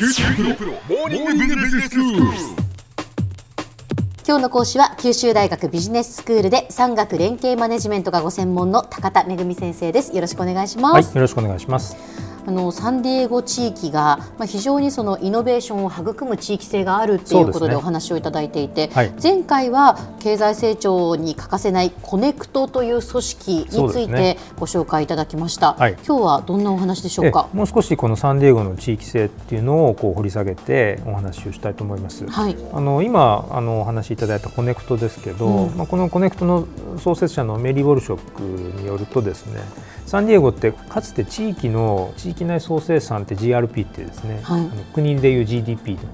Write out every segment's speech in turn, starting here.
今日の講師は九州大学ビジネススクールで産学連携マネジメントがご専門の高田仁先生です。よろしくお願いします、はい、よろしくお願いします。あのサンディエゴ地域が、まあ、非常にそのイノベーションを育む地域性があるということでお話をいただいていて、はい。前回は経済成長に欠かせないコネクトという組織についてご紹介いただきました、はい。今日はどんなお話でしょうか？えもう少しこのサンディエゴの地域性っていうのをこう掘り下げてお話をしたいと思います。はい。あの今あのお話しいただいたコネクトですけど、うん。まあ、このコネクトの創設者のメリー・ウォルショックによるとですねサンディエゴってかつて地域の地域内総生産って GRP ってですね、はい。あの国でいう GDP と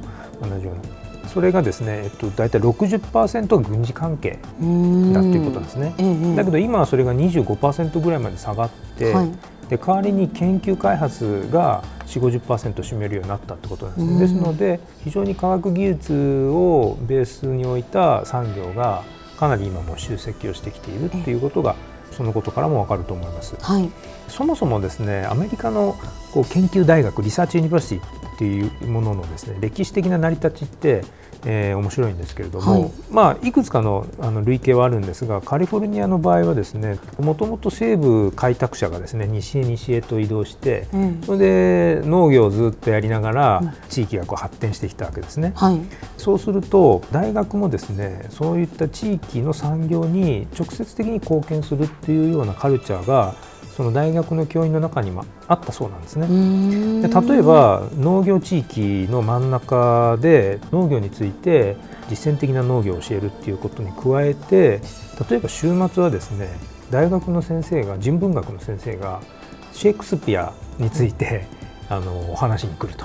同じようにそれがですね、えっと、大体60%が軍事関係だっていうことですね。ええだけど今はそれが25%ぐらいまで下がって、はい。で代わりに研究開発が4 5 0占めるようになったってことなんですね、うん。ですので非常に科学技術をベースに置いた産業がかなり今も集積をしてきているっていうことがそのことからもわかると思います。はいそもそもですねアメリカのこう研究大学リサーチユニバーシティっていうもののですね歴史的な成り立ちって、えー面白いんですけれども、はい。まあ、いくつかのあの類型はあるんですがカリフォルニアの場合はですねもともと西部開拓者がですね西へ西へと移動して、うんそれで農業をずっとやりながらうん。地域がこう発展してきたわけですね。はい。そうすると大学もですねそういった地域の産業に直接的に貢献するっていうようなカルチャーがその大学の教員の中にもあったそうなんですね。で例えば農業地域の真ん中で農業について実践的な農業を教えるっていうことに加えて例えば週末はですね大学の先生が人文学の先生がシェイクスピアについてあのお話に来ると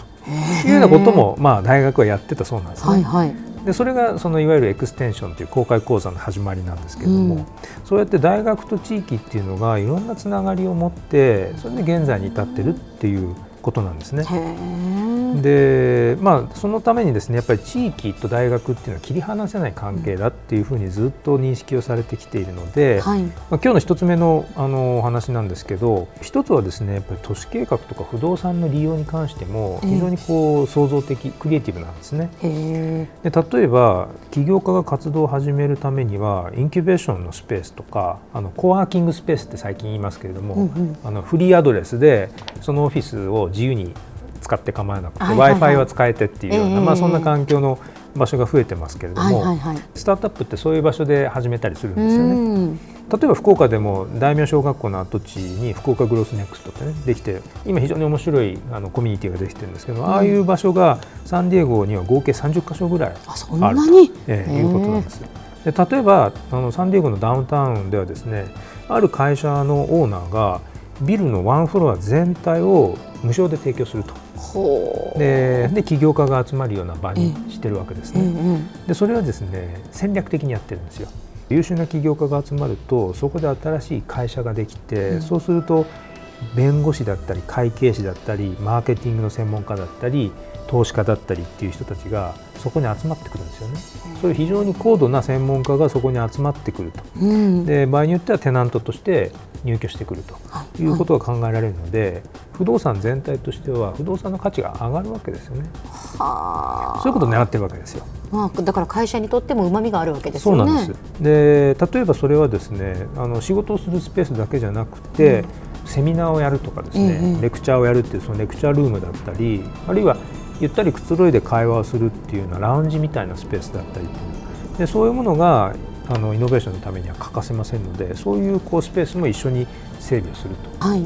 いうようなことも、まあ、大学はやってたそうなんですね。はいはいでそれがそのいわゆるエクステンションという公開講座の始まりなんですけれども、うんそうやって大学と地域っていうのがいろんなつながりを持ってそれで現在に至ってるっていうことなんですね。でまあそのためにですねやっぱり地域と大学っていうのは切り離せない関係だっていうふうにずっと認識をされてきているので、はい。まあ、今日の一つ目のあのお話なんですけど一つはですねやっぱり都市計画とか不動産の利用に関しても非常にこう創造的クリエイティブなんですね。で例えば起業家が活動を始めるためにはインキュベーションのスペースとかあのコワーキングスペースって最近言いますけれども、うんうん。あのフリーアドレスでそのオフィスを自由に使って構わなくて、はいはい w はい。I f i は使えてっていうような、ええまあ、そんな環境の場所が増えてますけれども、はいはいはい。スタートアップってそういう場所で始めたりするんですよね。うん。例えば福岡でも大名小学校の跡地に福岡グロスネクストってねできて今非常に面白いあのコミュニティができてるんですけど、ああいう場所がサンディエゴには合計30カ所ぐらいあそんなに？えーいうことなんです。で例えばあのサンディエゴのダウンタウンではですねある会社のオーナーがビルのワンフロア全体を無償で提供するとでで起業家が集まるような場にしてるわけですね。うんうん。でそれはですね戦略的にやってるんですよ。優秀な起業家が集まるとそこで新しい会社ができて、うん。そうすると弁護士だったり会計士だったりマーケティングの専門家だったり投資家だったりっていう人たちがそこに集まってくるんですよね。そういう非常に高度な専門家がそこに集まってくると。うんで場合によってはテナントとして入居してくるとはいいうことが考えられるので、不動産全体としては不動産の価値が上がるわけですよね。はあそういうことを狙ってるわけですよ。まあだから会社にとっても旨味があるわけですよねそうなんです。で例えばそれはですねあの仕事をするスペースだけじゃなくて、セミナーをやるとかですね、ええレクチャーをやるっていうそのレクチャールームだったりあるいはゆったりくつろいで会話をするっていうようなラウンジみたいなスペースだったりでそういうものがあのイノベーションのためには欠かせませんのでそういうこうスペースも一緒に整備をすると。はい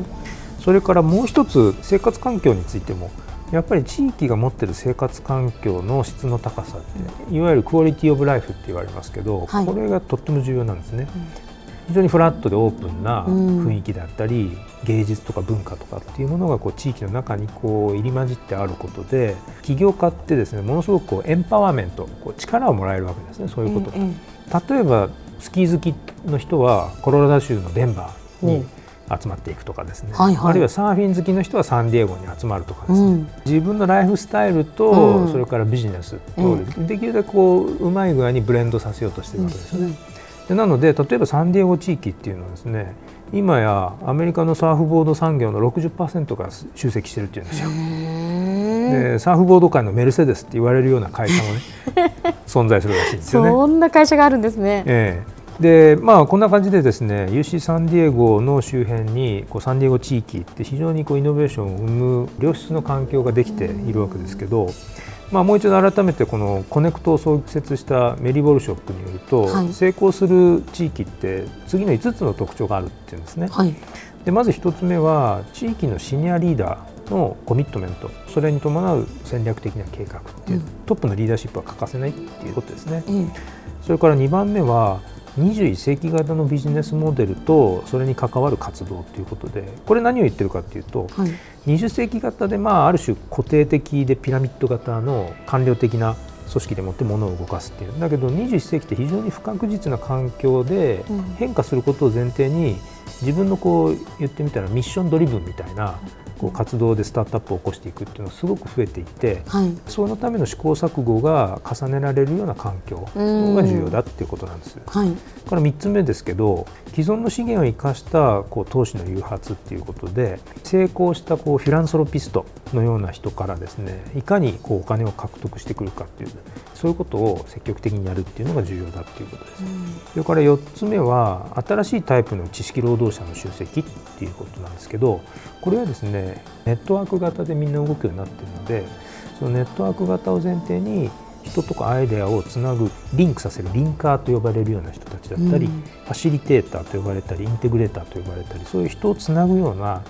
それからもう一つ生活環境についてもやっぱり地域が持っている生活環境の質の高さっていわゆるクオリティオブライフって言われますけど、はいこれがとっても重要なんですね。非常にフラットでオープンなうん。雰囲気だったり、芸術とか文化とかっていうものがこう地域の中にこう入り混じってあることで起業家ってですねものすごくこうエンパワーメントこう力をもらえるわけですねそういうこと。が。ええ例えばスキー好きの人はコロラド州のデンバーにうん。集まっていくとかですね、はいはい。あるいはサーフィン好きの人はサンディエゴに集まるとかですね、うん。自分のライフスタイルと、うん。それからビジネスと、うん。できるだけこううまい具合にブレンドさせようとしてるわけですよね。でなので例えばサンディエゴ地域っていうのはですね今やアメリカのサーフボード産業の60%が集積してるっていうんですよ。へでサーフボード界のメルセデスって言われるような会社もね 存在するらしいんですよね。そんな会社があるんですね。ええでまあ、こんな感じでですね UC サンディエゴの周辺にこうサンディエゴ地域って非常にこうイノベーションを生む良質の環境ができているわけですけど、まあ、もう一度改めてこのコネクトを創設したメアリー・ウォルショックによると、はい、成功する地域って次の5つの特徴があるっていうんですね。はい、でまず1つ目は地域のシニアリーダーのコミットメント。それに伴う戦略的な計画っていう、うん、トップのリーダーシップは欠かせないっていうことですね。うん、それから2番目は21世紀型のビジネスモデルとそれに関わる活動ということでこれ何を言ってるかというと、はい、20世紀型で、まあ、ある種固定的でピラミッド型の官僚的な組織でもって物を動かすっていう。だけど21世紀って非常に不確実な環境で変化することを前提に自分のこう言ってみたらミッションドリブンみたいなこう活動でスタートアップを起こしていくっていうのがすごく増えていて、はい、そのための試行錯誤が重ねられるような環境が重要だっていうことなんです。はい、から3つ目ですけど既存の資源を生かしたこう投資の誘発っていうことで成功したこうフィランソロピストのような人からですねいかにこうお金を獲得してくるかっていうそういうことを積極的にやるっていうのが重要だっていうことです。それから4つ目は新しいタイプの知識労働者の集積っていうことなんですけどこれはですねネットワーク型でみんな動くようになっているのでそのネットワーク型を前提に人とかアイデアをつなぐリンクさせるリンカーと呼ばれるような人たちだったり、うん、ファシリテーターと呼ばれたりインテグレーターと呼ばれたりそういう人をつなぐような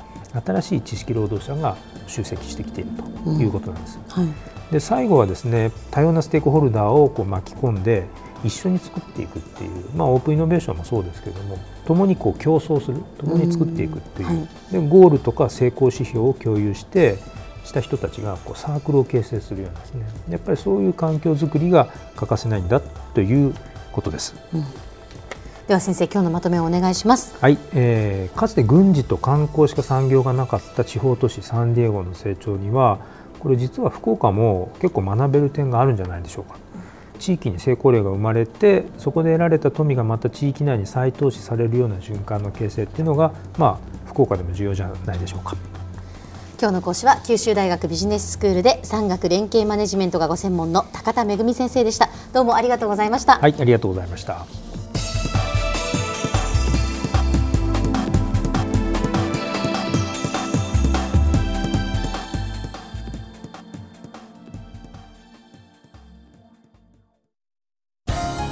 新しい知識労働者が集積してきているということなんです。うんはい、で最後はですね多様なステークホルダーをこう巻き込んで一緒に作っていくっていう、まあ、オープンイノベーションもそうですけれども共にこう競争する共に作っていくっていう、はい、でゴールとか成功指標を共有してした人たちがこうサークルを形成するようなですね。やっぱりそういう環境づくりが欠かせないんだということです。うん、では先生今日のまとめをお願いします。はい、えー、かつて軍事と観光しか産業がなかった地方都市サンディエゴの成長にはこれ実は福岡も結構学べる点があるんじゃないでしょうか。地域に成功例が生まれてそこで得られた富がまた地域内に再投資されるような循環の形成っていうのが、まあ、福岡でも重要じゃないでしょうか。今日の講師は九州大学ビジネススクールで産学連携マネジメントがご専門の高田恵先生でしたどうもありがとうございましたはいありがとうございました